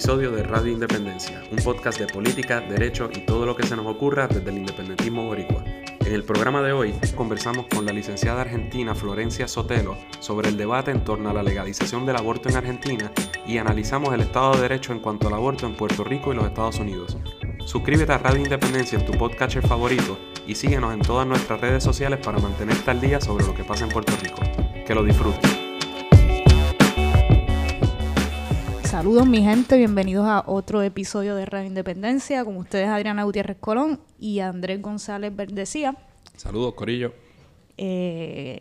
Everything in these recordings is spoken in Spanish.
episodio de Radio Independencia, un podcast de política, derecho y todo lo que se nos ocurra desde el independentismo boricua. En el programa de hoy conversamos con la licenciada argentina Florencia Sotelo sobre el debate en torno a la legalización del aborto en Argentina y analizamos el Estado de Derecho en cuanto al aborto en Puerto Rico y los Estados Unidos. Suscríbete a Radio Independencia en tu podcatcher favorito y síguenos en todas nuestras redes sociales para mantenerte al día sobre lo que pasa en Puerto Rico. Que lo disfrutes. Saludos mi gente, bienvenidos a otro episodio de Radio Independencia. Con ustedes Adriana Gutiérrez Colón y Andrés González Verdecía. Saludos, Corillo. Eh,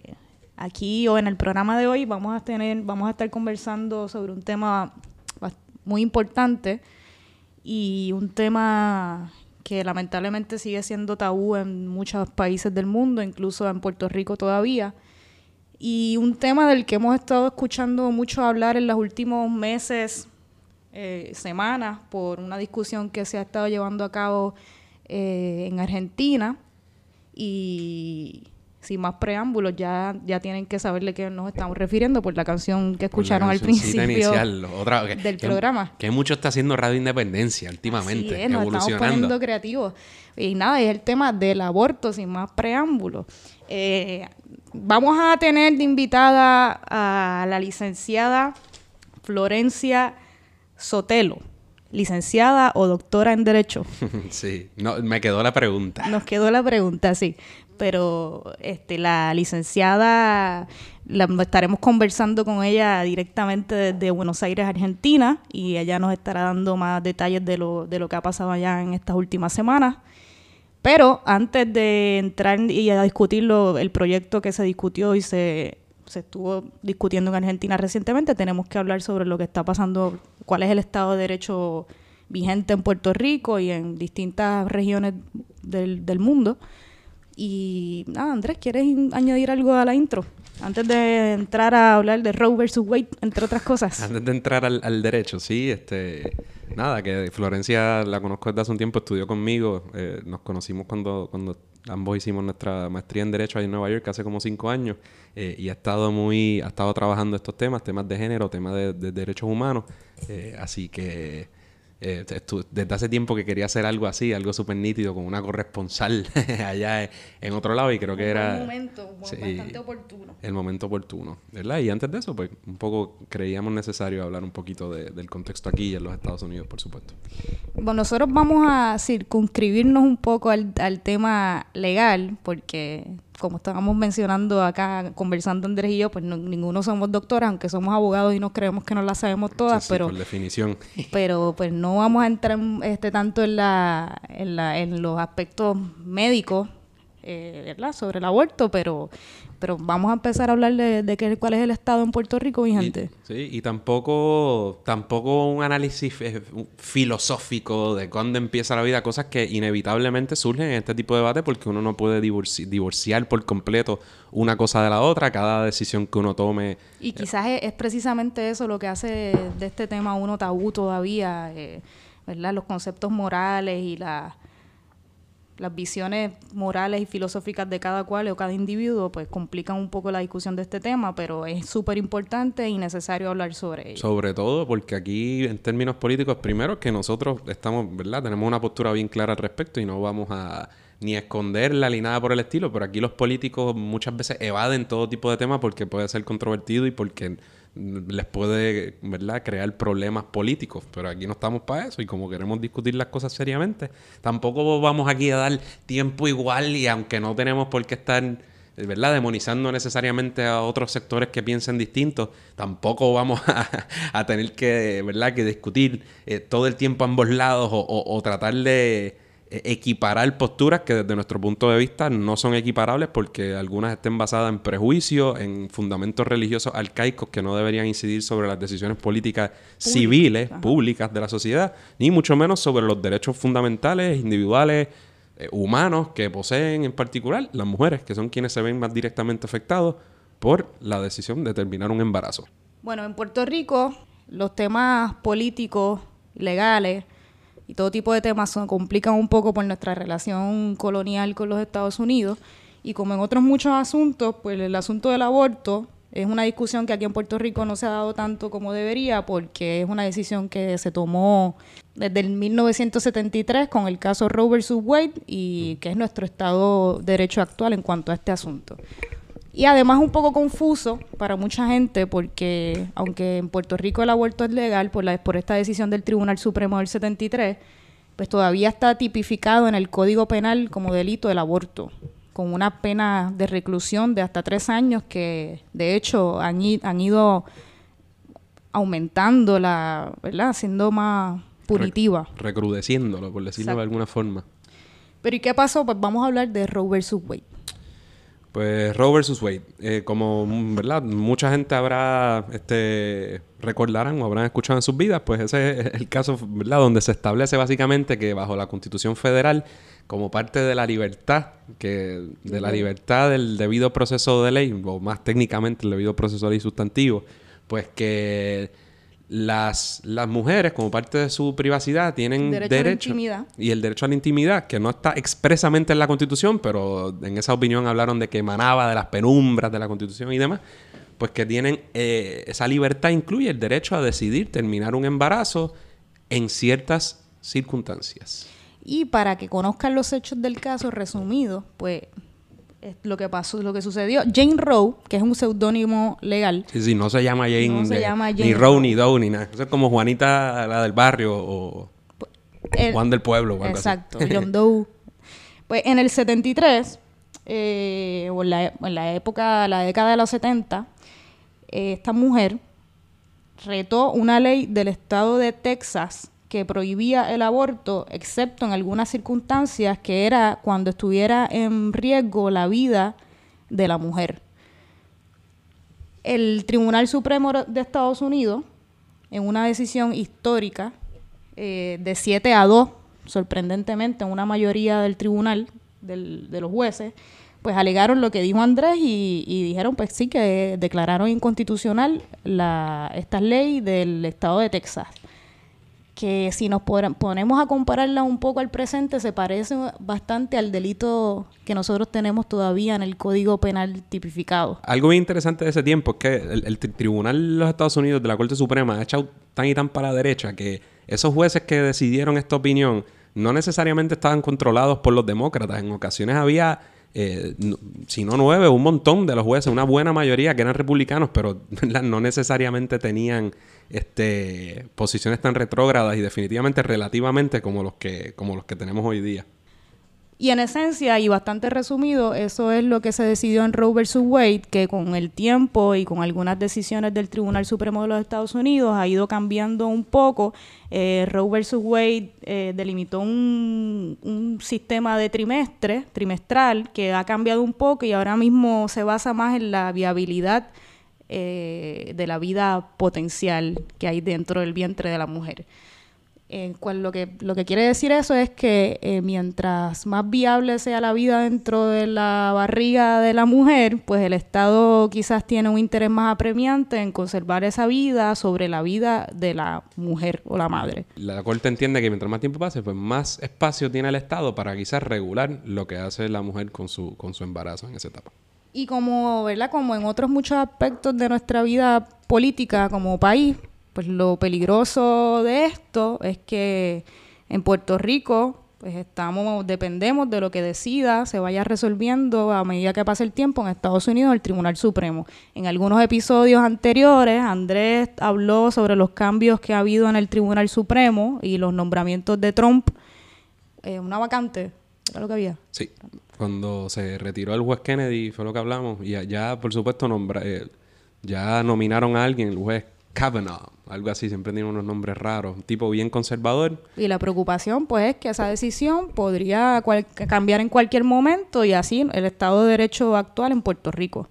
aquí o en el programa de hoy vamos a tener, vamos a estar conversando sobre un tema muy importante y un tema que lamentablemente sigue siendo tabú en muchos países del mundo, incluso en Puerto Rico todavía y un tema del que hemos estado escuchando mucho hablar en los últimos meses, eh, semanas, por una discusión que se ha estado llevando a cabo eh, en Argentina. Y sin más preámbulos, ya, ya tienen que saber de qué nos estamos refiriendo por la canción que escucharon al principio del programa. Que mucho está haciendo Radio Independencia últimamente, es, nos estamos poniendo creativos. Y nada, es el tema del aborto, sin más preámbulos. Eh, vamos a tener de invitada a la licenciada Florencia Sotelo, licenciada o doctora en Derecho. Sí, no, me quedó la pregunta. Nos quedó la pregunta, sí. Pero este, la licenciada, la, estaremos conversando con ella directamente desde Buenos Aires, Argentina, y ella nos estará dando más detalles de lo, de lo que ha pasado allá en estas últimas semanas. Pero antes de entrar y a discutirlo, el proyecto que se discutió y se, se estuvo discutiendo en Argentina recientemente, tenemos que hablar sobre lo que está pasando, cuál es el Estado de Derecho vigente en Puerto Rico y en distintas regiones del, del mundo. Y nada, Andrés, ¿quieres añadir algo a la intro? Antes de entrar a hablar de Roe versus Wade, entre otras cosas. Antes de entrar al, al derecho, sí, este nada, que Florencia la conozco desde hace un tiempo, estudió conmigo. Eh, nos conocimos cuando, cuando ambos hicimos nuestra maestría en Derecho ahí en Nueva York hace como cinco años. Eh, y ha estado muy, ha estado trabajando estos temas, temas de género, temas de, de derechos humanos. Eh, así que eh, desde hace tiempo que quería hacer algo así, algo súper nítido, con una corresponsal allá en, otro lado y creo que era... El momento, bastante oportuno. El momento oportuno, ¿verdad? Y antes de eso, pues un poco creíamos necesario hablar un poquito del contexto aquí y en los Estados Unidos, por supuesto. Bueno, nosotros vamos a circunscribirnos un poco al, al tema legal, porque como estábamos mencionando acá, conversando Andrés y yo, pues ninguno somos doctores, aunque somos abogados y nos creemos que no las sabemos todas, pero... Por definición. Pero pues no vamos a entrar este, tanto en, la, en, la, en los aspectos médicos, eh, ¿verdad? Sobre el aborto, pero pero vamos a empezar a hablar de, de cuál es el estado en Puerto Rico vigente. sí, y tampoco, tampoco un análisis eh, filosófico de cuándo empieza la vida, cosas que inevitablemente surgen en este tipo de debate porque uno no puede divorciar por completo una cosa de la otra, cada decisión que uno tome. Y quizás es, precisamente eso lo que hace de este tema uno tabú todavía, eh, ¿verdad? Los conceptos morales y la las visiones morales y filosóficas de cada cual o cada individuo pues complican un poco la discusión de este tema, pero es súper importante y necesario hablar sobre ello. Sobre todo porque aquí en términos políticos, primero que nosotros estamos, ¿verdad? Tenemos una postura bien clara al respecto y no vamos a ni esconderla ni nada por el estilo, pero aquí los políticos muchas veces evaden todo tipo de temas porque puede ser controvertido y porque les puede, ¿verdad?, crear problemas políticos. Pero aquí no estamos para eso y como queremos discutir las cosas seriamente, tampoco vamos aquí a dar tiempo igual y aunque no tenemos por qué estar, ¿verdad?, demonizando necesariamente a otros sectores que piensen distintos, tampoco vamos a, tener que, ¿verdad?, que discutir eh, todo el tiempo a ambos lados o tratar de equiparar posturas que desde nuestro punto de vista no son equiparables porque algunas estén basadas en prejuicios, en fundamentos religiosos arcaicos que no deberían incidir sobre las decisiones políticas civiles, públicas de la sociedad, ni mucho menos sobre los derechos fundamentales, individuales, eh, humanos que poseen en particular las mujeres, que son quienes se ven más directamente afectados por la decisión de terminar un embarazo. Bueno, en Puerto Rico los temas políticos, legales, y todo tipo de temas se complican un poco por nuestra relación colonial con los Estados Unidos. Y como en otros muchos asuntos, pues el asunto del aborto Es una discusión que aquí en Puerto Rico no se ha dado tanto como debería porque es una decisión que se tomó desde el 1973 con el caso Roe vs. Wade y que es nuestro Estado de Derecho actual en cuanto a este asunto. Y además un poco confuso para mucha gente porque aunque en Puerto Rico el aborto es legal por, la, por esta decisión del Tribunal Supremo del 73, pues todavía está tipificado en el Código Penal como delito el aborto con una pena de reclusión de hasta tres años que de hecho han, ido aumentando la, ¿verdad? Siendo más punitiva. recrudeciéndolo, por decirlo de alguna forma. Pero ¿y qué pasó? Pues vamos a hablar de Roe versus Wade. Pues Roe versus Wade, eh, como verdad mucha gente habrá este recordarán o habrán escuchado en sus vidas, pues ese es el caso ¿verdad? donde se establece básicamente que bajo la Constitución Federal como parte de la libertad, que de la libertad del debido proceso de ley, o más técnicamente el debido proceso de ley sustantivo, pues que las, las mujeres, como parte de su privacidad, tienen derecho, a la intimidad. y el derecho a la intimidad, que no está expresamente en la Constitución, pero en esa opinión hablaron de que emanaba de las penumbras de la Constitución y demás, pues que tienen eh, esa libertad incluye el derecho a decidir terminar un embarazo en ciertas circunstancias. Y para que conozcan los hechos del caso resumido, pues es lo que pasó, lo que sucedió. Jane Roe, que es un seudónimo legal. Sí, sí, no se llama Jane, no se llama Jane ni Roe, ni Doe ni nada. es como Juanita, la del barrio, o Juan del pueblo. exacto, John Doe. Pues en el 73, eh, o en la, en la, época, la década de los 70, eh, esta mujer retó una ley del estado de Texas que prohibía el aborto, excepto en algunas circunstancias, que era cuando estuviera en riesgo la vida de la mujer. El Tribunal Supremo de Estados Unidos, en una decisión histórica eh, de 7 a 2, sorprendentemente, una mayoría del tribunal, de los jueces, pues alegaron lo que dijo Andrés y, y, dijeron pues sí que declararon inconstitucional la, esta ley del estado de Texas que si nos ponemos a compararla un poco al presente, se parece bastante al delito que nosotros tenemos todavía en el Código Penal tipificado. Algo muy interesante de ese tiempo es que el, Tribunal de los Estados Unidos de la Corte Suprema ha echado tan y tan para la derecha que esos jueces que decidieron esta opinión no necesariamente estaban controlados por los demócratas. En ocasiones había eh, si no nueve, un montón de los jueces, una buena mayoría que eran republicanos, pero no necesariamente tenían este, posiciones tan retrógradas y definitivamente relativamente como los que, como los que tenemos hoy día. Y en esencia, y bastante resumido, eso es lo que se decidió en Roe vs. Wade, que con el tiempo y con algunas decisiones del Tribunal Supremo de los Estados Unidos ha ido cambiando un poco. Eh, Roe vs. Wade eh, delimitó un, sistema de trimestre, trimestral, que ha cambiado un poco y ahora mismo se basa más en la viabilidad eh, de la vida potencial que hay dentro del vientre de la mujer. Eh, cual, lo, que, lo que quiere decir eso es que eh, mientras más viable sea la vida dentro de la barriga de la mujer, pues el Estado quizás tiene un interés más apremiante en conservar esa vida sobre la vida de la mujer o la madre. La Corte entiende que mientras más tiempo pase, pues más espacio tiene el Estado para quizás regular lo que hace la mujer con su, con su embarazo en esa etapa. Y como, ¿verdad? Como en otros muchos aspectos de nuestra vida política como país, pues lo peligroso de esto es que en Puerto Rico pues estamos dependemos de lo que decida se vaya resolviendo a medida que pase el tiempo en Estados Unidos el Tribunal Supremo. En algunos episodios anteriores Andrés habló sobre los cambios que ha habido en el Tribunal Supremo y los nombramientos de Trump eh, una vacante era lo que había. Sí. Cuando se retiró el juez Kennedy, fue lo que hablamos. Y ya, por supuesto, nombra, eh, ya nominaron a alguien, el juez Kavanaugh, algo así, siempre tiene unos nombres raros, un tipo bien conservador. Y la preocupación, pues, es que esa decisión podría cambiar en cualquier momento y así el Estado de Derecho actual en Puerto Rico.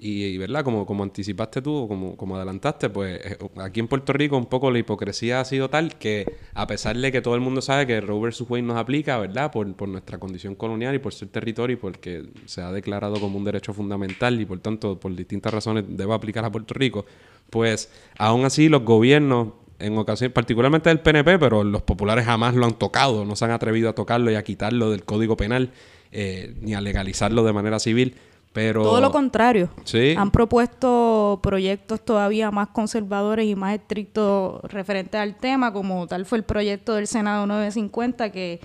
Y, ¿verdad? Como, como anticipaste tú, como, como adelantaste, pues eh, aquí en Puerto Rico un poco la hipocresía ha sido tal que a pesar de que todo el mundo sabe que Roe vs. Nos aplica, ¿verdad? Por, por nuestra condición colonial y por ser territorio y porque se ha declarado como un derecho fundamental y por tanto por distintas razones debe aplicar a Puerto Rico, pues aún así los gobiernos en ocasiones, particularmente del PNP, pero los populares jamás lo han tocado, no se han atrevido a tocarlo y a quitarlo del Código Penal, eh, ni a legalizarlo de manera civil Pero... Todo lo contrario. Sí. Han propuesto proyectos todavía más conservadores y más estrictos referentes al tema, como tal fue el proyecto del Senado 950 que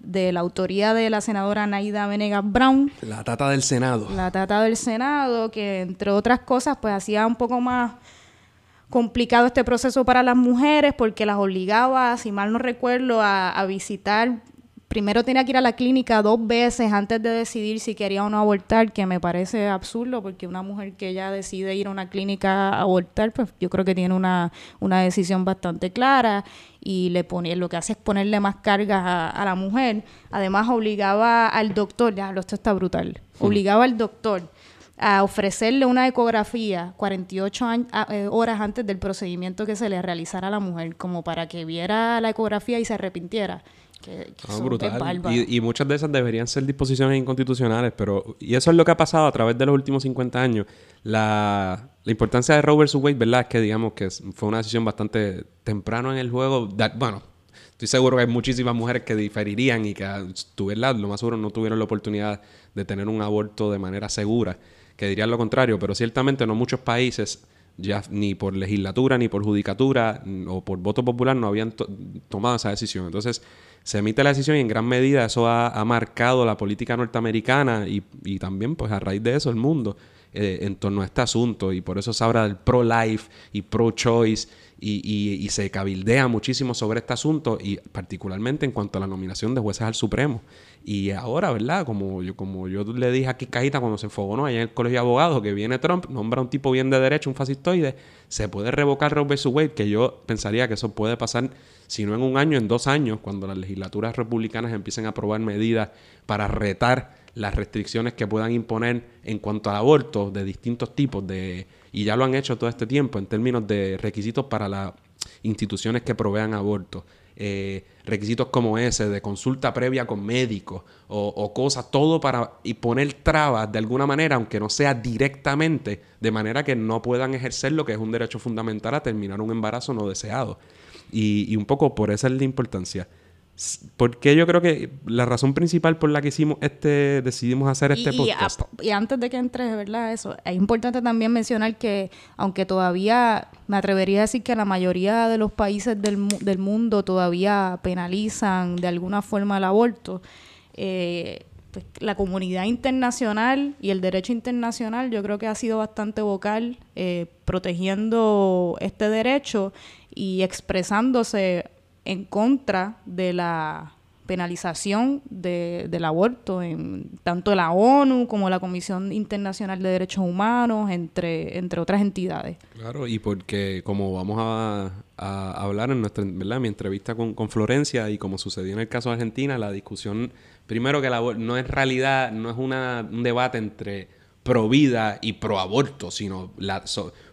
de la autoría de la senadora Naida Venegas Brown. La tata del Senado. La tata del Senado, que entre otras cosas, pues hacía un poco más complicado este proceso para las mujeres porque las obligaba, si mal no recuerdo, a, a visitar primero tenía que ir a la clínica dos veces antes de decidir si quería o no abortar, que me parece absurdo porque una mujer que ya decide ir a una clínica a abortar, pues yo creo que tiene una, una decisión bastante clara y le pone, lo que hace es ponerle más cargas a, la mujer. Además obligaba al doctor, ya esto está brutal, obligaba al doctor a ofrecerle una ecografía 48 eh, horas antes del procedimiento que se le realizara a la mujer, como para que viera la ecografía y se arrepintiera. Que, ah, brutal. Y, muchas de esas deberían ser disposiciones inconstitucionales, pero... Y eso es lo que ha pasado a través de los últimos 50 años. La, la importancia de Roe vs. Wade, ¿verdad? Es que digamos que fue una decisión bastante temprano en el juego. bueno, estoy seguro que hay muchísimas mujeres que diferirían y que, tu verdad, lo más seguro no tuvieron la oportunidad de tener un aborto de manera segura, que dirían lo contrario, pero ciertamente no muchos países ya ni por legislatura, ni por judicatura o por voto popular no habían tomado esa decisión. Entonces, se emite la decisión y en gran medida eso ha, marcado la política norteamericana y, también pues a raíz de eso el mundo eh, en torno a este asunto y por eso se habla del pro-life y pro-choice y, y, se cabildea muchísimo sobre este asunto y particularmente en cuanto a la nominación de jueces al Supremo. Y ahora, ¿verdad? Como yo, como yo le dije aquí Cajita cuando se enfogó ¿no? allá en el colegio de abogados, que viene Trump, nombra a un tipo bien de derecho, un fascistoide, se puede revocar Roe vs. Wade, que yo pensaría que eso puede pasar, si no en un año, en dos años, cuando las legislaturas republicanas empiecen a aprobar medidas para retar las restricciones que puedan imponer en cuanto al aborto de distintos tipos de y ya lo han hecho todo este tiempo en términos de requisitos para las instituciones que provean aborto. Eh, requisitos como ese de consulta previa con médicos o, cosas, todo para y poner trabas de alguna manera, aunque no sea directamente, de manera que no puedan ejercer lo que es un derecho fundamental a terminar un embarazo no deseado. Y, y un poco por esa es la importancia. Porque yo creo que la razón principal por la que hicimos este, decidimos hacer este podcast. Y, antes de que entres, ¿verdad? Eso, es importante también mencionar que, aunque todavía me atrevería a decir que la mayoría de los países del, del mundo todavía penalizan de alguna forma el aborto, eh, pues, la comunidad internacional y el derecho internacional yo creo que ha sido bastante vocal eh, protegiendo este derecho y expresándose en contra de la penalización del aborto en tanto la ONU como la Comisión Internacional de Derechos Humanos, entre, entre otras entidades. Claro, y porque como vamos a, hablar en nuestra, ¿verdad? mi entrevista con, con, Florencia y como sucedió en el caso de Argentina, la discusión, primero que la, no es realidad, no es una, un debate entre pro vida y pro aborto, sino la,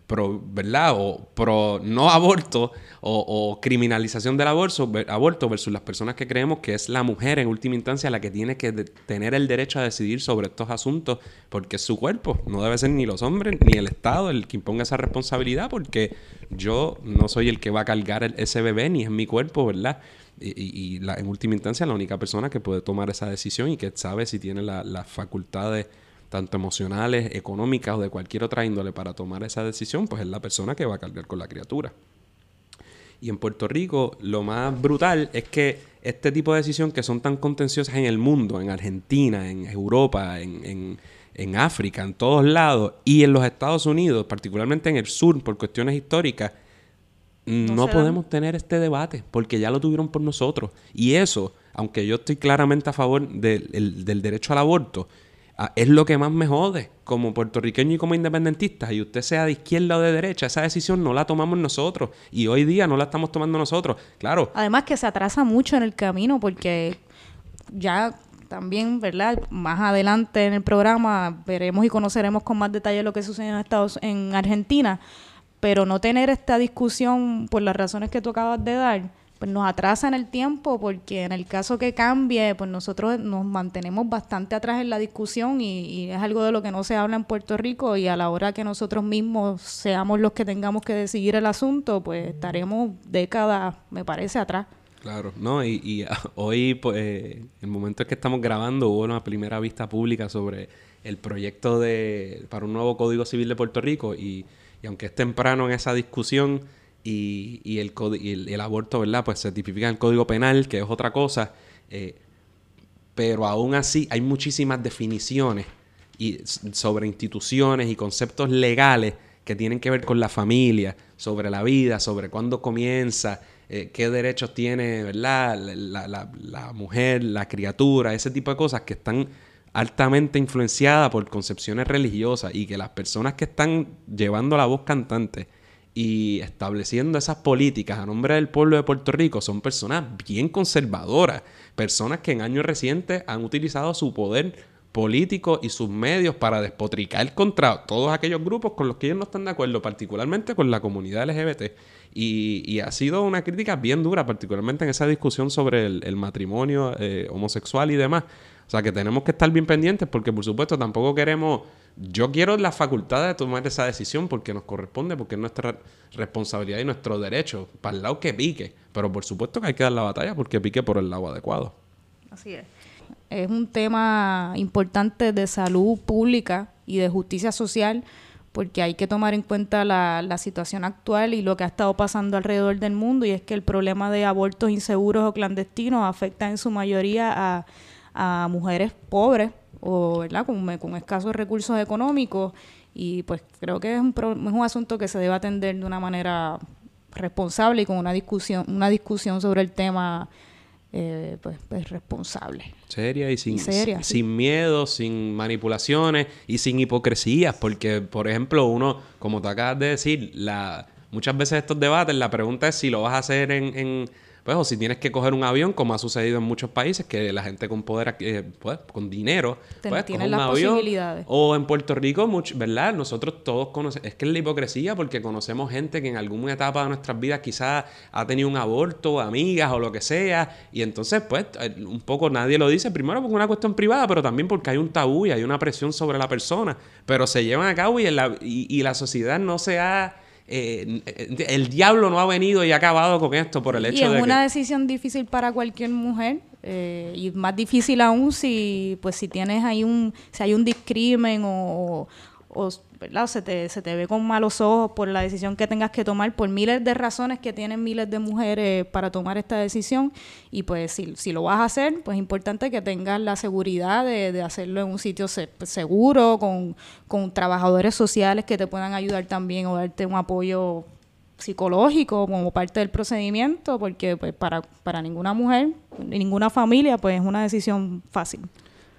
pro, ¿verdad? O pro no aborto o, criminalización del aborto, aborto versus las personas que creemos que es la mujer en última instancia la que tiene que tener el derecho a decidir sobre estos asuntos porque es su cuerpo. No debe ser ni los hombres ni el Estado el que imponga esa responsabilidad porque yo no soy el que va a cargar ese bebé ni es mi cuerpo, ¿verdad? Y, la, en última instancia la única persona que puede tomar esa decisión y que sabe si tiene las facultades tanto emocionales, económicas o de cualquier otra índole para tomar esa decisión, pues es la persona que va a cargar con la criatura. Y en Puerto Rico lo más brutal es que este tipo de decisiones que son tan contenciosas en el mundo, en Argentina, en Europa, en, en África, en todos lados, y en los Estados Unidos, particularmente en el sur, por cuestiones históricas, no, podemos tener este debate, porque ya lo tuvieron por nosotros. Y eso, aunque yo estoy claramente a favor del derecho al aborto, es lo que más me jode como puertorriqueño y como independentista. Y usted sea de izquierda o de derecha, esa decisión no la tomamos nosotros. Y hoy día no la estamos tomando nosotros. Claro. Además que se atrasa mucho en el camino porque ya también, ¿verdad? Más adelante en el programa veremos y conoceremos con más detalle lo que sucede en Estados en Argentina, pero no tener esta discusión por las razones que tú acabas de dar pues nos atrasa en el tiempo porque en el caso que cambie, pues nosotros nos mantenemos bastante atrás en la discusión y, es algo de lo que no se habla en Puerto Rico y a la hora que nosotros mismos seamos los que tengamos que decidir el asunto, pues estaremos décadas, me parece, atrás. Claro, no, y, hoy, pues, en el momento en que estamos grabando, hubo una primera vista pública sobre el proyecto de, para un nuevo Código Civil de Puerto Rico y, aunque es temprano en esa discusión y, el, el, aborto, ¿verdad? Pues se tipifica en el Código Penal, que es otra cosa, eh, pero aún así hay muchísimas definiciones y sobre instituciones y conceptos legales que tienen que ver con la familia, sobre la vida, sobre cuándo comienza, eh, qué derechos tiene ¿verdad? La, la, mujer, la criatura, ese tipo de cosas que están altamente influenciadas por concepciones religiosas y que las personas que están llevando la voz cantante y estableciendo esas políticas a nombre del pueblo de Puerto Rico son personas bien conservadoras, personas que en años recientes han utilizado su poder político y sus medios para despotricar contra todos aquellos grupos con los que ellos no están de acuerdo, particularmente con la comunidad LGBT. Y, ha sido una crítica bien dura, particularmente en esa discusión sobre el, matrimonio eh, homosexual y demás. O sea que tenemos que estar bien pendientes porque, por supuesto, tampoco queremos... Yo quiero la facultad de tomar esa decisión porque nos corresponde, porque es nuestra responsabilidad y nuestro derecho, para el lado que pique. Pero por supuesto que hay que dar la batalla porque pique por el lado adecuado. Así es. Es un tema importante de salud pública y de justicia social porque hay que tomar en cuenta la, la, situación actual y lo que ha estado pasando alrededor del mundo y es que el problema de abortos inseguros o clandestinos afecta en su mayoría a, a mujeres pobres o ¿verdad? Con, con, escasos recursos económicos y pues creo que es un, es un asunto que se debe atender de una manera responsable y con una discusión una discusión sobre el tema eh, pues, pues, responsable. Seria y sin, sin miedo, sin manipulaciones y sin hipocresías, porque, por ejemplo, uno, como te acabas de decir, la, muchas veces estos debates, la pregunta es si lo vas a hacer en pues, o si tienes que coger un avión, como ha sucedido en muchos países, que la gente con poder, eh, pues, con dinero, pues, tiene las posibilidades. O en Puerto Rico, mucho, ¿verdad? Nosotros todos conocemos, es que es la hipocresía porque conocemos gente que en alguna etapa de nuestras vidas quizás ha tenido un aborto, amigas o lo que sea, y entonces, pues, eh, un poco nadie lo dice, primero porque es una cuestión privada, pero también porque hay un tabú y hay una presión sobre la persona, pero se llevan a cabo y, la, y la sociedad no se ha eh, el diablo no ha venido y ha acabado con esto por el hecho de que... es una decisión difícil para cualquier mujer eh, y más difícil aún si pues si tienes ahí un si hay un discrimen o, o ¿verdad? Se, te, se te ve con malos ojos por la decisión que tengas que tomar, por miles de razones que tienen miles de mujeres para tomar esta decisión. Y pues si, si lo vas a hacer, pues es importante que tengas la seguridad de, de hacerlo en un sitio seguro, con, con trabajadores sociales que te puedan ayudar también o darte un apoyo psicológico como parte del procedimiento, porque pues para, para ninguna mujer, ninguna familia, pues es una decisión fácil.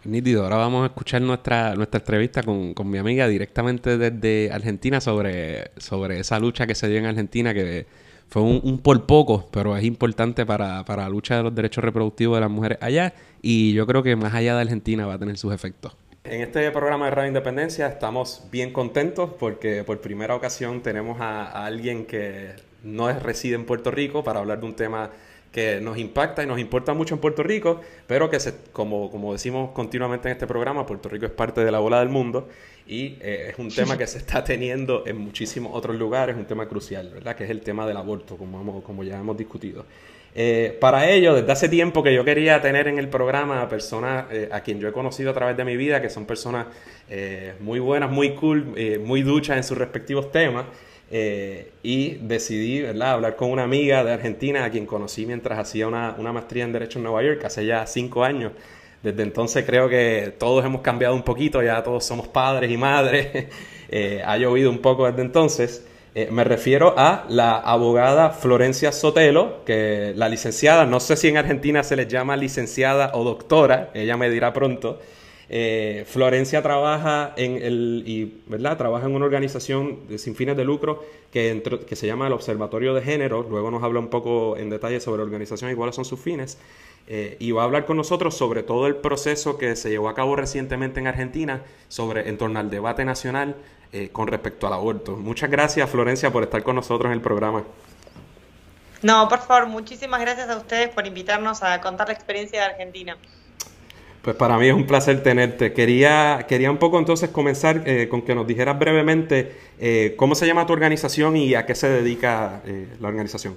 Nítido, ahora vamos a escuchar nuestra, nuestra entrevista con, con, mi amiga directamente desde Argentina sobre, sobre esa lucha que se dio en Argentina, que fue un, por poco, pero es importante para, para, la lucha de los derechos reproductivos de las mujeres allá y yo creo que más allá de Argentina va a tener sus efectos. En este programa de Radio Independencia estamos bien contentos porque por primera ocasión tenemos a, a alguien que no es, reside en Puerto Rico para hablar de un tema que nos impacta y nos importa mucho en Puerto Rico, pero que, se, como, como decimos continuamente en este programa, Puerto Rico es parte de la bola del mundo y eh, es un tema que se está teniendo en muchísimos otros lugares, un tema crucial, ¿verdad? Que es el tema del aborto, como, como ya hemos discutido. Eh, para ello, desde hace tiempo que yo quería tener en el programa a personas eh, a quien yo he conocido a través de mi vida, que son personas muy buenas, muy cool, muy duchas en sus respectivos temas. Eh, y decidí ¿verdad? hablar con una amiga de Argentina a quien conocí mientras hacía una, una, maestría en Derecho en Nueva York hace ya cinco años. Desde entonces creo que todos hemos cambiado un poquito, ya todos somos padres y madres. eh, ha llovido un poco desde entonces. Eh, me refiero a la abogada Florencia Sotelo, que la licenciada, no sé si en Argentina se les llama licenciada o doctora, ella me dirá pronto. Eh, Florencia trabaja en el, y, ¿verdad? trabaja en una organización sin fines de lucro que, que se llama el Observatorio de Género. Luego nos habla un poco en detalle sobre la organización y cuáles son sus fines. Eh, y va a hablar con nosotros sobre todo el proceso que se llevó a cabo recientemente en Argentina sobre, en torno al debate nacional eh, con respecto al aborto. Muchas gracias, Florencia, por estar con nosotros en el programa. No, por favor, muchísimas gracias a ustedes por invitarnos a contar la experiencia de Argentina. Pues para mí es un placer tenerte. Quería, quería un poco entonces comenzar eh, con que nos dijeras brevemente eh, cómo se llama tu organización y a qué se dedica eh, la organización.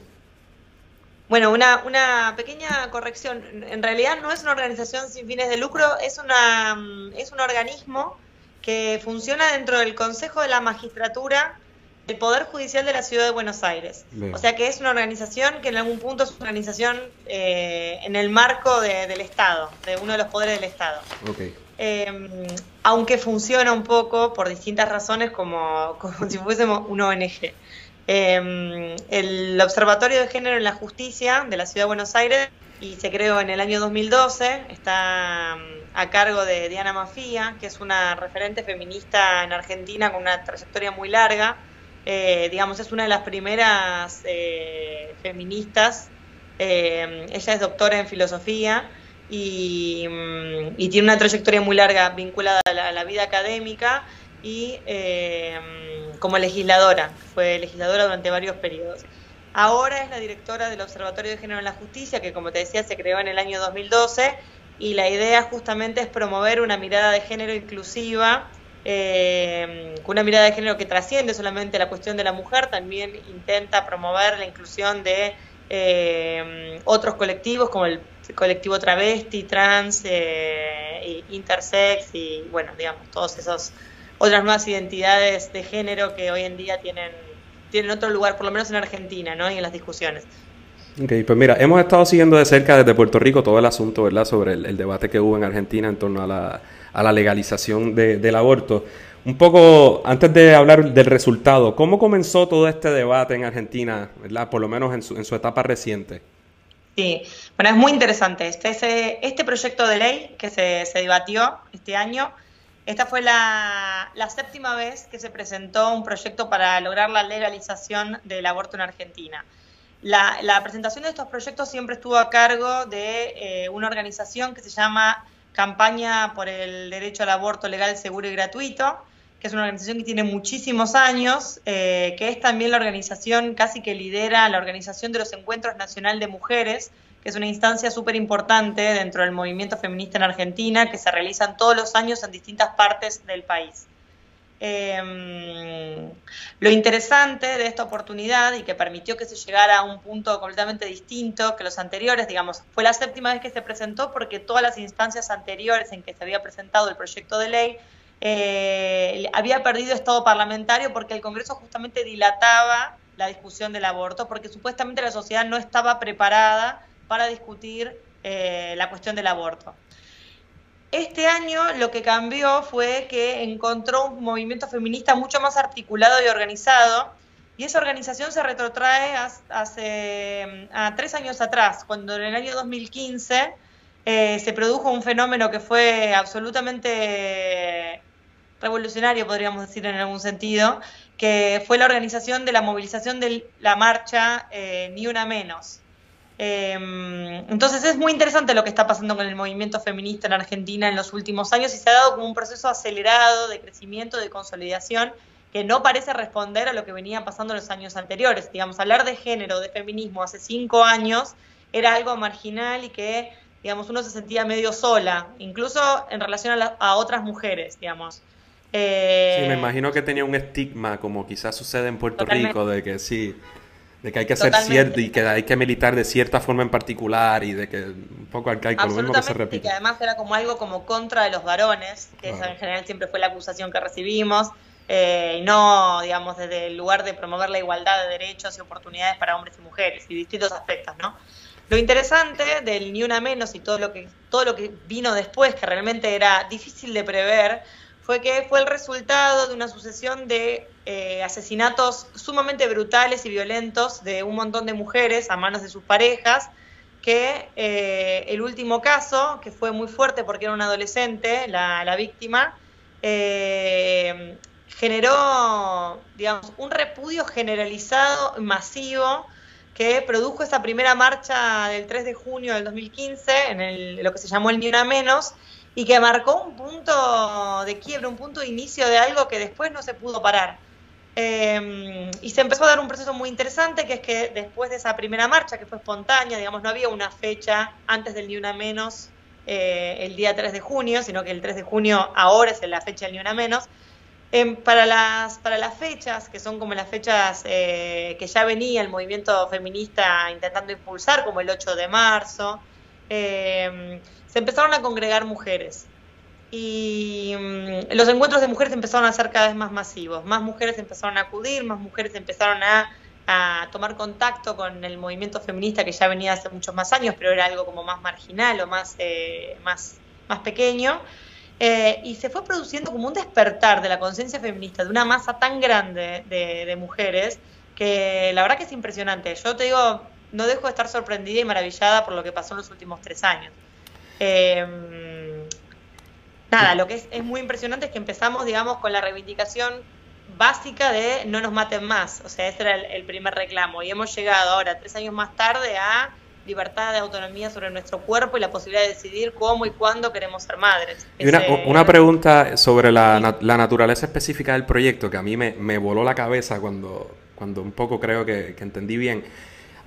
Bueno, una, una pequeña corrección. En realidad no es una organización sin fines de lucro, es, una, es un organismo que funciona dentro del Consejo de la Magistratura del Poder Judicial de la Ciudad de Buenos Aires. O sea que es una organización que en algún punto es una organización eh, en el marco del Estado, de uno de los poderes del Estado. Em, aunque funciona un poco por distintas razones como, como si fuésemos una ONG. Em, el Observatorio de Género en la Justicia de la Ciudad de Buenos Aires y se creó en el año 2012, está mm, a cargo de Diana Mafía, que es una referente feminista en Argentina con una trayectoria muy larga. Eh, digamos, es una de las primeras eh, feministas. Eh, ella es doctora en filosofía y, mm, tiene una trayectoria muy larga vinculada a la, vida académica y como legisladora. Fue legisladora durante varios periodos. Ahora es la directora del Observatorio de Género en la Justicia, que como te decía se creó en el año 2012 y la idea justamente es promover una mirada de género inclusiva, eh, una mirada de género que trasciende solamente la cuestión de la mujer, también intenta promover la inclusión de eh, otros colectivos como el colectivo travesti, trans, eh, intersex y bueno, digamos, todas esas otras nuevas identidades de género que hoy en día tienen tienen otro lugar, por lo menos en Argentina, ¿no? Y en las discusiones. Ok, pues mira, hemos estado siguiendo de cerca desde Puerto Rico todo el asunto, ¿verdad?, sobre el, debate que hubo en Argentina en torno a la, a la legalización del aborto. Un poco, antes de hablar del resultado, ¿cómo comenzó todo este debate en Argentina, ¿verdad?, por lo menos en su, en su etapa reciente. Sí, bueno, es muy interesante. Este, este proyecto de ley que se, se debatió este año esta fue la, séptima vez que se presentó un proyecto para lograr la legalización del aborto en Argentina. La, presentación de estos proyectos siempre estuvo a cargo de eh, una organización que se llama Campaña por el Derecho al Aborto Legal, Seguro y Gratuito, que es una organización que tiene muchísimos años, eh, que es también la organización casi que lidera la organización de los Encuentros Nacional de Mujeres, que es una instancia súper importante dentro del movimiento feminista en Argentina, que se realizan todos los años en distintas partes del país. Em, lo interesante de esta oportunidad y que permitió que se llegara a un punto completamente distinto que los anteriores, digamos, fue la séptima vez que se presentó porque todas las instancias anteriores en que se había presentado el proyecto de ley eh, había perdido estado parlamentario porque el Congreso justamente dilataba la discusión del aborto porque supuestamente la sociedad no estaba preparada para discutir eh, la cuestión del aborto. Este año lo que cambió fue que encontró un movimiento feminista mucho más articulado y organizado, y esa organización se retrotrae hace a tres años atrás, cuando en el año 2015 eh, se produjo un fenómeno que fue absolutamente revolucionario, podríamos decir en algún sentido, que fue la organización de la movilización de la marcha eh, Ni Una Menos. Em, entonces es muy interesante lo que está pasando con el movimiento feminista en Argentina en los últimos años y se ha dado como un proceso acelerado de crecimiento, de consolidación, que no parece responder a lo que venía pasando en los años anteriores. Digamos, hablar de género, de feminismo hace cinco años era algo marginal y que, digamos, uno se sentía medio sola, incluso en relación a, otras mujeres, digamos. Eh, sí, me imagino que tenía un estigma, como quizás sucede en Puerto Rico, de que sí, de que hay que ser cierto y que hay que militar de cierta forma en particular y de que un poco arcaico, lo mismo que se repite. Y que además era como algo como contra de los varones, que en general siempre fue la acusación que recibimos, eh, y no, digamos, desde el lugar de promover la igualdad de derechos y oportunidades para hombres y mujeres y distintos aspectos, ¿no? Lo interesante del Ni Una Menos y todo lo que, todo lo que vino después, que realmente era difícil de prever, fue que fue el resultado de una sucesión de eh, asesinatos sumamente brutales y violentos de un montón de mujeres a manos de sus parejas, que eh, el último caso, que fue muy fuerte porque era un adolescente, la, víctima, eh, generó, digamos, un repudio generalizado, masivo, que produjo esa primera marcha del 3 de junio del 2015, en lo que se llamó el Ni Una Menos, y que marcó un punto de quiebre, un punto de inicio de algo que después no se pudo parar. Em, y se empezó a dar un proceso muy interesante, que es que después de esa primera marcha, que fue espontánea, digamos, no había una fecha antes del Ni Una Menos eh, el día 3 de junio, sino que el 3 de junio ahora es la fecha del Ni Una Menos. Em, para, las, para las fechas, que son como las fechas eh, que ya venía el movimiento feminista intentando impulsar, como el 8 de marzo, em, se empezaron a congregar mujeres. y mm, los encuentros de mujeres empezaron a ser cada vez más masivos, más mujeres empezaron a acudir, más mujeres empezaron a, tomar contacto con el movimiento feminista que ya venía hace muchos más años, pero era algo como más marginal o más, eh, más, más pequeño. Eh, y se fue produciendo como un despertar de la conciencia feminista de una masa tan grande de, mujeres que la verdad que es impresionante. Yo te digo, no dejo de estar sorprendida y maravillada por lo que pasó en los últimos tres años. Eh, nada, lo que es, es, muy impresionante es que empezamos, digamos, con la reivindicación básica de no nos maten más. O sea, ese era el, primer reclamo. Y hemos llegado ahora, tres años más tarde, a libertad de autonomía sobre nuestro cuerpo y la posibilidad de decidir cómo y cuándo queremos ser madres. Y una, una pregunta sobre la, la, naturaleza específica del proyecto que a mí me, me voló la cabeza cuando, cuando un poco creo que, que entendí bien.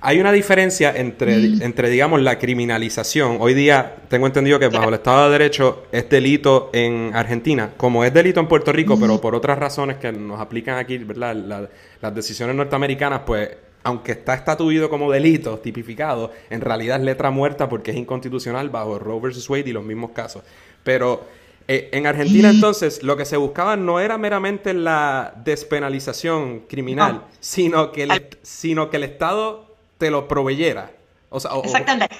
Hay una diferencia entre, mm. entre, digamos, la criminalización. Hoy día tengo entendido que bajo el Estado de Derecho es delito en Argentina, como es delito en Puerto Rico, pero por otras razones que nos aplican aquí, ¿verdad? las decisiones norteamericanas, pues, aunque está estatuido como delito tipificado, en realidad es letra muerta porque es inconstitucional bajo Roe vs. Wade y los mismos casos. Pero eh, en Argentina entonces lo que se buscaba no era meramente la despenalización criminal, sino, que sino que el Estado te lo proveyera. Exactamente.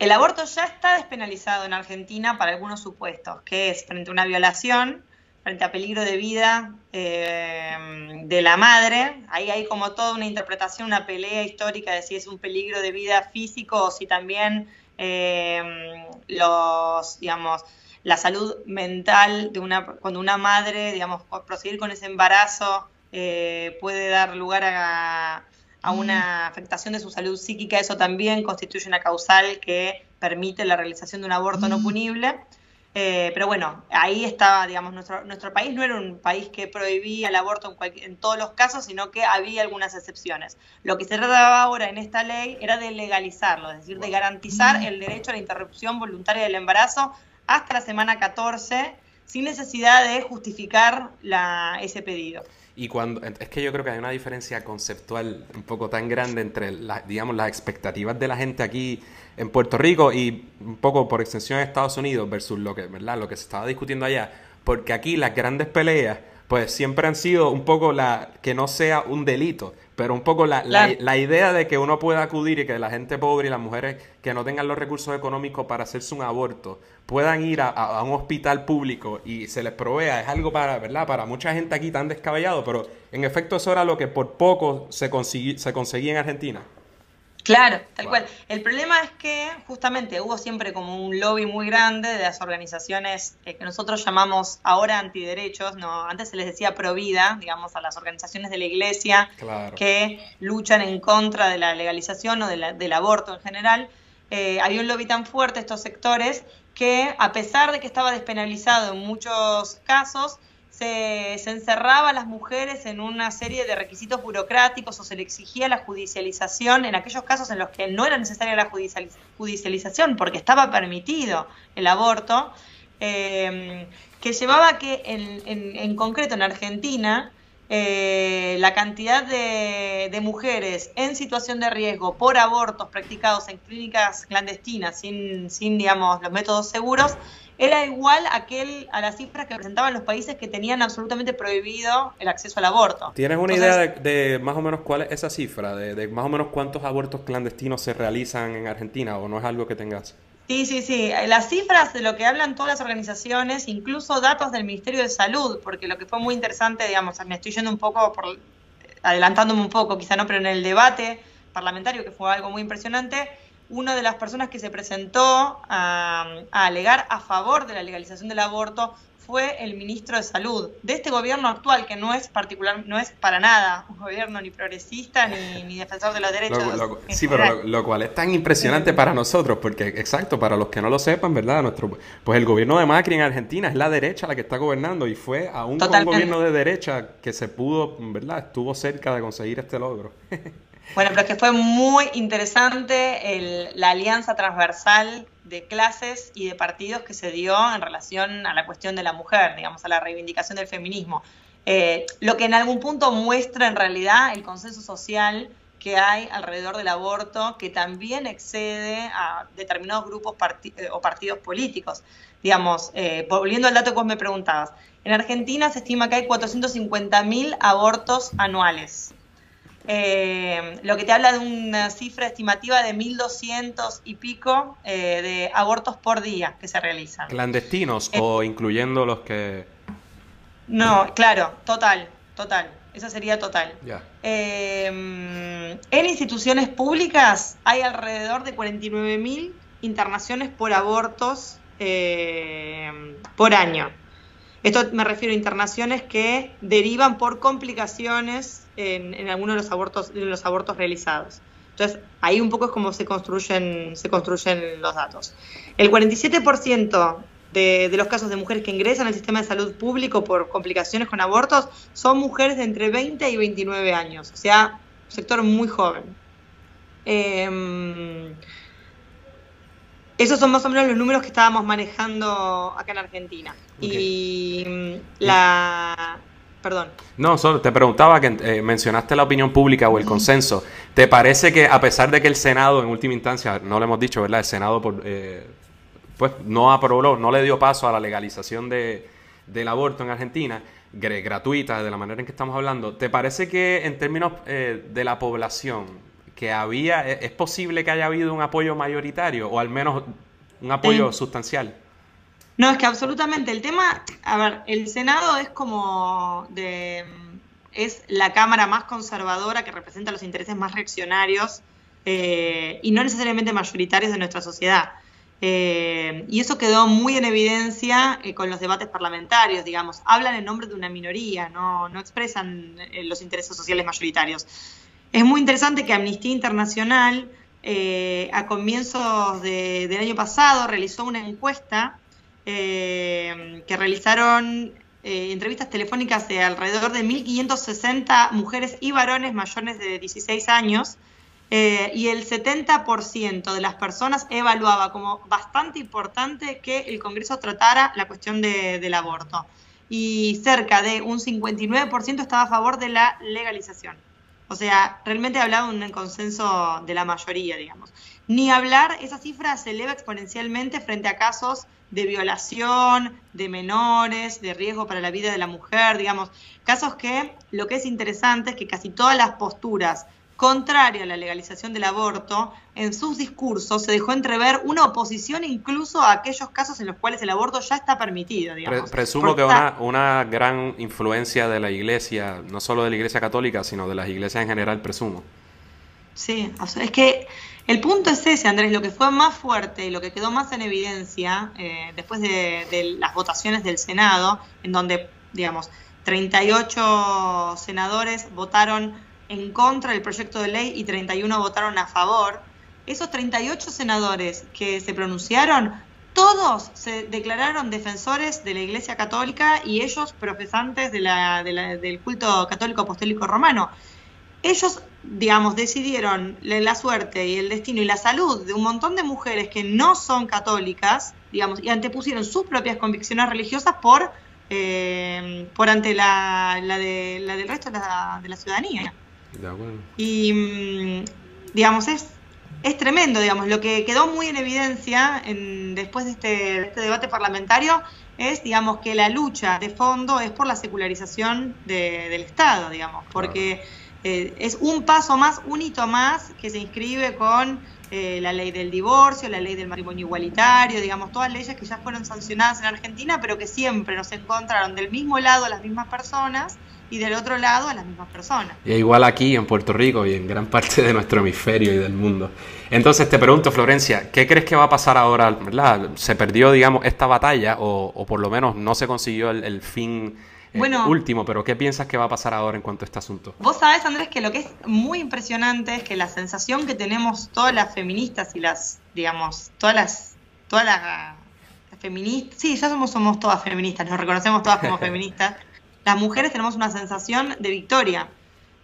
El aborto ya está despenalizado en Argentina para algunos supuestos, que es frente a una violación, frente a peligro de vida eh, de la madre. Ahí hay como toda una interpretación, una pelea histórica de si es un peligro de vida físico o si también eh, los, digamos, la salud mental de una, cuando una madre, digamos, proseguir con ese embarazo eh, puede dar lugar a, a una afectación de su salud psíquica, eso también constituye una causal que permite la realización de un aborto no punible. Eh, pero bueno, ahí estaba, digamos, nuestro, nuestro país no era un país que prohibía el aborto en, en, todos los casos, sino que había algunas excepciones. Lo que se trataba ahora en esta ley era de legalizarlo, es decir, de garantizar el derecho a la interrupción voluntaria del embarazo hasta la semana 14, sin necesidad de justificar la, ese pedido. Y cuando, es que yo creo que hay una diferencia conceptual un poco tan grande entre, digamos, las expectativas de la gente aquí en Puerto Rico y un poco por extensión en Estados Unidos versus lo que, ¿verdad? Lo que se estaba discutiendo allá. Porque aquí las grandes peleas, pues siempre han sido un poco la, que no sea un delito, pero un poco la, la, idea de que uno pueda acudir y que la gente pobre y las mujeres que no tengan los recursos económicos para hacerse un aborto puedan ir a, un hospital público y se les provea, es algo para, ¿verdad? Para mucha gente aquí tan descabellado, pero en efecto eso era lo que por poco se, se conseguía en Argentina. Claro, tal cual. El problema es que justamente hubo siempre como un lobby muy grande de las organizaciones que nosotros llamamos ahora antiderechos, no, antes se les decía provida, digamos, a las organizaciones de la iglesia que luchan en contra de la legalización o del aborto en general. Eh, había un lobby tan fuerte estos sectores que a pesar de que estaba despenalizado en muchos casos, se, encerraba a las mujeres en una serie de requisitos burocráticos o se le exigía la judicialización en aquellos casos en los que no era necesaria la judicialización porque estaba permitido el aborto, eh, que llevaba a que en concreto en Argentina eh, la cantidad de, mujeres en situación de riesgo por abortos practicados en clínicas clandestinas sin, sin digamos, los métodos seguros era igual a, aquel, a las cifras que presentaban los países que tenían absolutamente prohibido el acceso al aborto. ¿Tienes una idea de, más o menos cuál es esa cifra? De, de más o menos cuántos abortos clandestinos se realizan en Argentina o no es algo que tengas? Sí, sí, sí. Las cifras de lo que hablan todas las organizaciones, incluso datos del Ministerio de Salud, porque lo que fue muy interesante, digamos, me estoy yendo un poco, por, adelantándome un poco, quizá no, pero en el debate parlamentario, que fue algo muy impresionante, una de las personas que se presentó a, a alegar a favor de la legalización del aborto fue el ministro de Salud de este gobierno actual, que no es particular, no es para nada un gobierno ni progresista ni, defensor de los derechos. sí, pero lo, cual es tan impresionante para nosotros, porque exacto, para los que no lo sepan, ¿verdad? Nuestro, pues el gobierno de Macri en Argentina es la derecha la que está gobernando y fue aún con un gobierno de derecha que se pudo, ¿verdad? Estuvo cerca de conseguir este logro. Bueno, pero es que fue muy interesante la alianza transversal de clases y de partidos que se dio en relación a la cuestión de la mujer, digamos, a la reivindicación del feminismo. Eh, lo que en algún punto muestra en realidad el consenso social que hay alrededor del aborto, que también excede a determinados grupos eh, o partidos políticos. digamos, eh, volviendo al dato que vos me preguntabas, en Argentina se estima que hay 450.000 abortos anuales. Eh, lo que te habla de una cifra estimativa de 1.200 y pico eh, de abortos por día que se realizan. ¿Clandestinos o incluyendo los que...? No, claro, total, total. Esa sería total. en instituciones públicas hay alrededor de 49.000 internaciones por abortos por año. Esto me refiero a internaciones que derivan por complicaciones en, algunos de los abortos, realizados. Entonces, ahí un poco es como se construyen, los datos. El 47% de, de, los casos de mujeres que ingresan al sistema de salud público por complicaciones con abortos son mujeres de entre 20 y 29 años, o sea, un sector muy joven. Eh, esos son más o menos los números que estábamos manejando acá en Argentina. Y mm, la... Perdón. No, solo te preguntaba que eh, mencionaste la opinión pública o el consenso. ¿Te parece que a pesar de que el Senado en última instancia, no lo hemos dicho, ¿verdad? El Senado por, eh, pues no aprobó, no le dio paso a la legalización de, del aborto en Argentina, gratuita, de la manera en que estamos hablando. ¿Te parece que en términos eh, de la población, que había, e, es posible que haya habido un apoyo mayoritario o al menos un apoyo sustancial. No, es que absolutamente el tema, a ver, el Senado es como de, es la Cámara más conservadora que representa los intereses más reaccionarios eh, y no necesariamente mayoritarios de nuestra sociedad. Eh, y eso quedó muy en evidencia eh, con los debates parlamentarios, digamos. Hablan en nombre de una minoría, no, no expresan los intereses sociales mayoritarios. Es muy interesante que Amnistía Internacional eh, a comienzos del año pasado realizó una encuesta eh, que realizaron eh, entrevistas telefónicas de alrededor de 1.560 mujeres y varones mayores de 16 años y el 70% de las personas evaluaba como bastante importante que el Congreso tratara la cuestión del aborto y cerca de un 59% estaba a favor de la legalización. O sea, realmente hablado de un consenso de la mayoría, digamos. Ni hablar, esa cifra se eleva exponencialmente frente a casos de violación, de menores, de riesgo para la vida de la mujer, digamos, casos que lo que es interesante es que casi todas las posturas contraria a la legalización del aborto, en sus discursos se dejó entrever una oposición incluso a aquellos casos en los cuales el aborto ya está permitido. Digamos. presumo que una, una gran influencia de la iglesia, no solo de la iglesia católica, sino de las iglesias en general, presumo. Sí, es que el punto es ese, Andrés, lo que fue más fuerte y lo que quedó más en evidencia eh, después de, de las votaciones del Senado, en donde, digamos, 38 senadores votaron en contra del proyecto de ley y 31 votaron a favor, esos 38 senadores que se pronunciaron, todos se declararon defensores de la Iglesia Católica y ellos profesantes de la, del culto católico apostólico romano. Ellos, digamos, decidieron la suerte y el destino y la salud de un montón de mujeres que no son católicas, digamos, y antepusieron sus propias convicciones religiosas por, eh, por ante la, la, de, la del resto de la, de la ciudadanía. Y, mm, digamos, es, es tremendo, digamos, lo que quedó muy en evidencia en, después de este, este, debate parlamentario es, digamos, que la lucha de fondo es por la secularización del Estado, digamos, porque eh, es un paso más, un hito más que se inscribe con eh, la ley del divorcio, la ley del matrimonio igualitario, digamos, todas leyes que ya fueron sancionadas en Argentina, pero que siempre nos encontraron del mismo lado las mismas personas y del otro lado a las mismas personas. Y igual aquí en Puerto Rico y en gran parte de nuestro hemisferio y del mundo. Entonces te pregunto, Florencia, ¿qué crees que va a pasar ahora? ¿verdad? ¿Se perdió, digamos, esta batalla o, por lo menos no se consiguió el, fin eh, último? Pero ¿qué piensas que va a pasar ahora en cuanto a este asunto? Vos sabés, Andrés, que lo que es muy impresionante es que la sensación que tenemos todas las feministas y las, digamos, todas las, todas las, feministas, sí, ya somos, somos todas feministas, nos reconocemos todas como feministas las mujeres tenemos una sensación de victoria,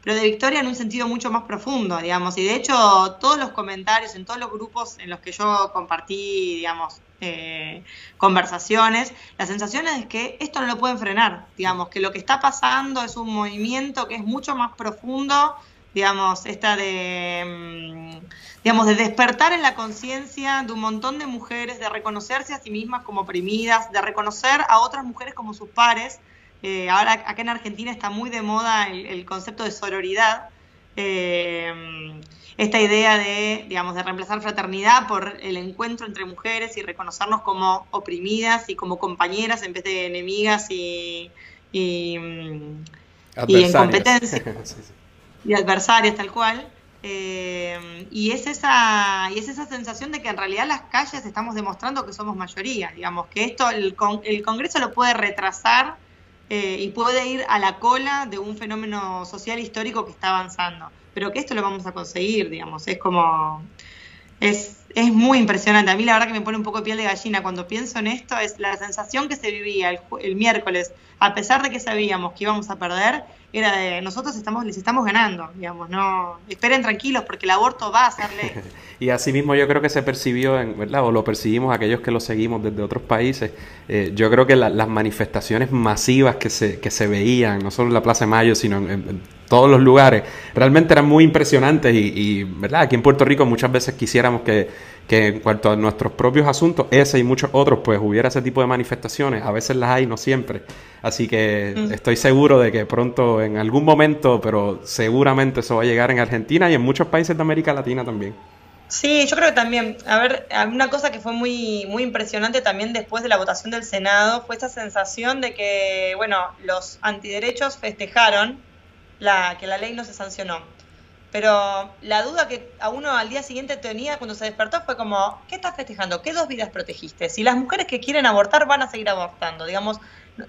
pero de victoria en un sentido mucho más profundo, digamos. Y de hecho, todos los comentarios en todos los grupos en los que yo compartí, digamos, eh, conversaciones, la sensación es que esto no lo pueden frenar, digamos, que lo que está pasando es un movimiento que es mucho más profundo digamos, esta de, mm, digamos, de despertar en la conciencia de un montón de mujeres, de reconocerse a sí mismas como oprimidas, de reconocer a otras mujeres como sus pares. Eh, ahora acá en Argentina está muy de moda el, concepto de sororidad. Eh, esta idea de, digamos, de reemplazar fraternidad por el encuentro entre mujeres y reconocernos como oprimidas y como compañeras en vez de enemigas y, y, mm, en competencia. Y adversarias, tal cual. Eh, y, es esa, y es esa sensación de que en realidad las calles estamos demostrando que somos mayoría, digamos, que esto el, el Congreso lo puede retrasar eh, y puede ir a la cola de un fenómeno social histórico que está avanzando. Pero que esto lo vamos a conseguir, digamos, es como, es, es muy impresionante. A mí la verdad que me pone un poco de piel de gallina. Cuando pienso en esto, es la sensación que se vivía el, el miércoles, a pesar de que sabíamos que íbamos a perder, era de nosotros estamos, les estamos ganando, digamos, no, esperen tranquilos porque el aborto va a ser ley. y así mismo yo creo que se percibió, en, ¿verdad? o lo percibimos aquellos que lo seguimos desde otros países, eh, yo creo que las manifestaciones masivas que se, que se veían, no solo en la Plaza de Mayo, sino en todos los lugares, realmente eran muy impresionantes y, ¿verdad? Aquí en Puerto Rico muchas veces quisiéramos que, que, en cuanto a nuestros propios asuntos, ese y muchos otros, pues hubiera ese tipo de manifestaciones. A veces las hay, no siempre. Así que mm. estoy seguro de que pronto, en algún momento, pero seguramente eso va a llegar en Argentina y en muchos países de América Latina también. Sí, yo creo que también, a ver, una cosa que fue muy, muy impresionante también después de la votación del Senado fue esta sensación de que, bueno, los antiderechos festejaron la, que la ley no se sancionó. Pero la duda que a uno al día siguiente tenía cuando se despertó fue como, ¿qué estás festejando? ¿Qué dos vidas protegiste? Si las mujeres que quieren abortar van a seguir abortando, digamos,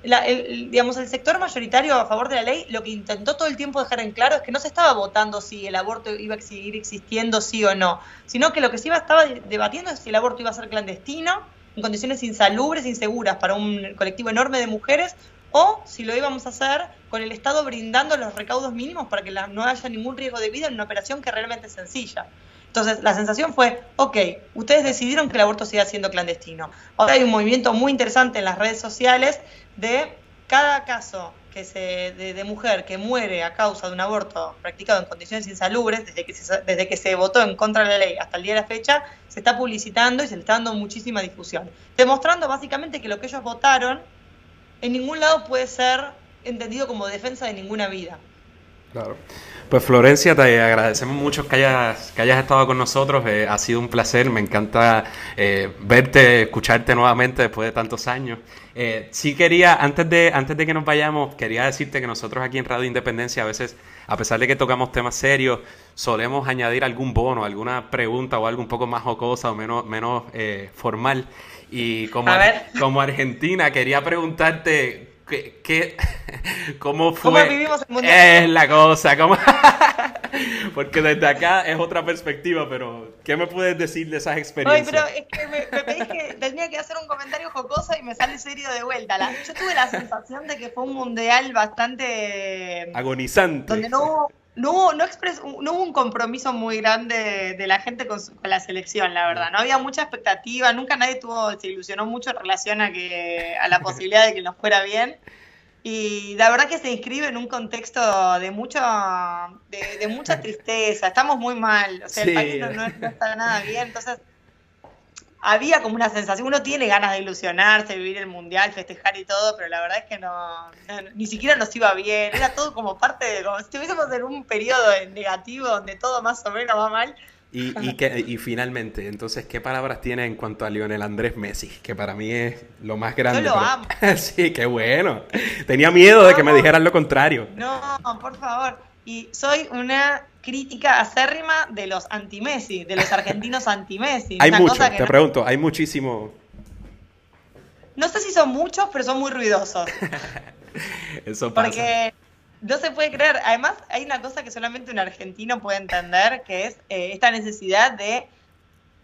el, digamos, el sector mayoritario a favor de la ley lo que intentó todo el tiempo dejar en claro es que no se estaba votando si el aborto iba a seguir existiendo sí o no, sino que lo que se iba estaba debatiendo es si el aborto iba a ser clandestino, en condiciones insalubres, inseguras para un colectivo enorme de mujeres, o si lo íbamos a hacer con el Estado brindando los recaudos mínimos para que no haya ningún riesgo de vida en una operación que realmente es sencilla. Entonces, la sensación fue, ok, ustedes decidieron que el aborto siga siendo clandestino. Ahora hay un movimiento muy interesante en las redes sociales de cada caso que se, de, mujer que muere a causa de un aborto practicado en condiciones insalubres, desde que, se, desde que se votó en contra de la ley hasta el día de la fecha, se está publicitando y se está dando muchísima difusión, demostrando básicamente que lo que ellos votaron en ningún lado puede ser entendido como defensa de ninguna vida. Claro. Pues Florencia, te agradecemos mucho que hayas, que hayas estado con nosotros. Eh, ha sido un placer, me encanta eh, verte, escucharte nuevamente después de tantos años. Eh, sí quería, antes de, antes de que nos vayamos, quería decirte que nosotros aquí en Radio Independencia a veces, a pesar de que tocamos temas serios, solemos añadir algún bono, alguna pregunta o algo un poco más jocosa o menos, menos formal. Y como, como Argentina, quería preguntarte ¿Qué, cómo fue? ¿Cómo vivimos el mundial? Es la cosa, ¿cómo? Porque desde acá es otra perspectiva, pero ¿qué me puedes decir de esas experiencias? Ay, pero es que me, me pedís que tenía que hacer un comentario jocoso y me sale serio de vuelta. yo tuve la sensación de que fue un mundial bastante... Agonizante. Donde no hubo no hubo, no, no hubo un compromiso muy grande de la gente con, la selección, la verdad. No había mucha expectativa, nunca nadie tuvo, se ilusionó mucho en relación a que a la posibilidad de que nos fuera bien. Y la verdad que se inscribe en un contexto de mucho, de, mucha tristeza. Estamos muy mal, o sea, el país no, no, está nada bien. Entonces, había como una sensación, uno tiene ganas de ilusionarse, vivir el mundial, festejar y todo, pero la verdad es que no, ni siquiera nos iba bien, era todo como parte de, como si estuviésemos en un periodo negativo donde todo más o menos va mal. Y, y, que, y finalmente, entonces, ¿qué palabras tiene en cuanto a Lionel Andrés Messi? Que para mí es lo más grande. Yo lo amo. sí, qué bueno. Tenía miedo de que me dijeran lo contrario. No, por favor. Y soy una crítica acérrima de los anti-Messi, de los argentinos anti-Messi. Hay muchos, te pregunto, hay muchísimo. No sé si son muchos, pero son muy ruidosos. Eso pasa. Porque no se puede creer. Además, hay una cosa que solamente un argentino puede entender, que es eh, esta necesidad de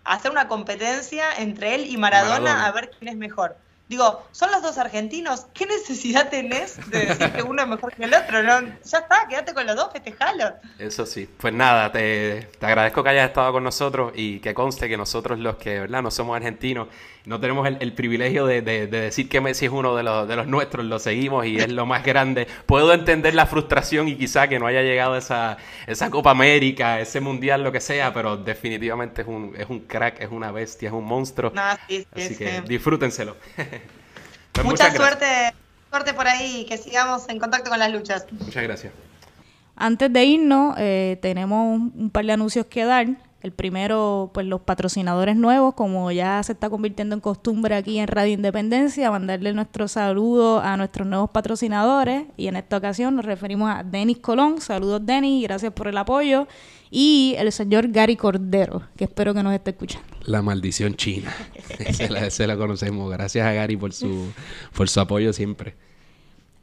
hacer una competencia entre él y Maradona, a ver quién es mejor. Digo, son los dos argentinos, ¿qué necesidad tenés de decir que uno es mejor que el otro? ya está, quédate con los dos, festejalo. Eso sí, pues nada, te, agradezco que hayas estado con nosotros y que conste que nosotros los que, ¿verdad? No somos argentinos, no tenemos el, privilegio de, decir que Messi es uno de los, de los nuestros, lo seguimos y es lo más grande. Puedo entender la frustración y quizá que no haya llegado esa, esa Copa América, ese Mundial, lo que sea, pero definitivamente es un, es un crack, es una bestia, es un monstruo. Así que disfrútenselo. Pues Mucha suerte, suerte por ahí, que sigamos en contacto con las luchas. Muchas gracias. Antes de irnos, eh, tenemos un, par de anuncios que dar. El primero, pues los patrocinadores nuevos, como ya se está convirtiendo en costumbre aquí en Radio Independencia, mandarle nuestro saludo a nuestros nuevos patrocinadores. Y en esta ocasión nos referimos a Denis Colón. Saludos, Denis, gracias por el apoyo y el señor Gary Cordero, que espero que nos esté escuchando. La maldición china. ese, la, conocemos. Gracias a Gary por su, por su apoyo siempre.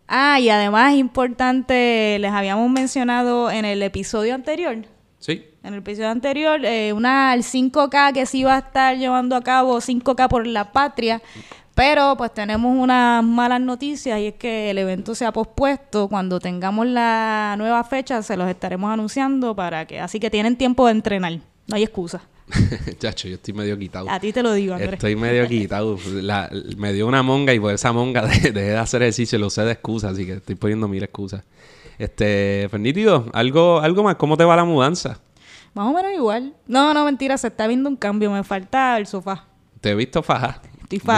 Ah, y además importante, les habíamos mencionado en el episodio anterior. Sí. En el episodio anterior, eh, una, el 5K que se iba a estar llevando a cabo, 5K por la patria, pero pues tenemos unas malas noticias y es que el evento se ha pospuesto. Cuando tengamos la nueva fecha se los estaremos anunciando para que así que tienen tiempo de entrenar. No hay excusa. Chacho, yo estoy medio quitado. A ti te lo digo, Andrés. Estoy medio quitado. me dio una monga y por esa monga dejé de, hacer ejercicio, lo sé de excusa, así que estoy poniendo mil excusas. Este, Fernítido, ¿algo, algo más, ¿cómo te va la mudanza? Más o menos igual. No, no, mentira, se está viendo un cambio, me falta el sofá. Te he visto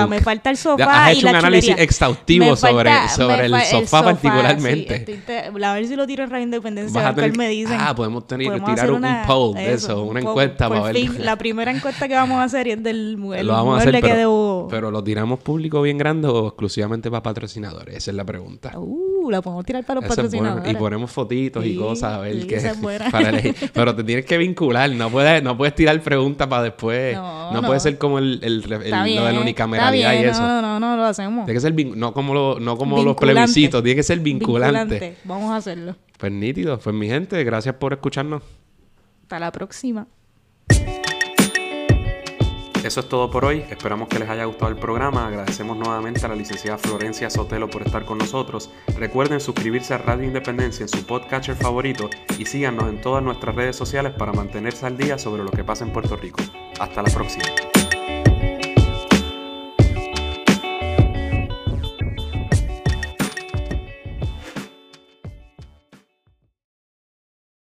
me falta el sofá. Has hecho un análisis exhaustivo sobre, sobre el, sofá particularmente. a ver si lo tiro en Radio Independencia, a ver me dicen. Ah, podemos, tener, tirar un, poll de eso, una encuesta para ver. la primera encuesta que vamos a hacer es del el lo vamos a hacer, pero, debo... pero lo tiramos público bien grande o exclusivamente para patrocinadores. Esa es la pregunta. Uh, la podemos tirar para los patrocinadores. Y ponemos fotitos y cosas a ver qué. Para elegir. Pero te tienes que vincular. No puedes, no puedes tirar preguntas para después. No, puede ser como el, el, lo y eso. No, no, no, lo hacemos. Tiene que ser no como, lo, no como los plebiscitos, tiene que ser vinculante. Vamos a hacerlo. Pues nítido. Pues mi gente, gracias por escucharnos. Hasta la próxima. Eso es todo por hoy. Esperamos que les haya gustado el programa. Agradecemos nuevamente a la licenciada Florencia Sotelo por estar con nosotros. Recuerden suscribirse a Radio Independencia en su podcatcher favorito y síganos en todas nuestras redes sociales para mantenerse al día sobre lo que pasa en Puerto Rico. Hasta la próxima.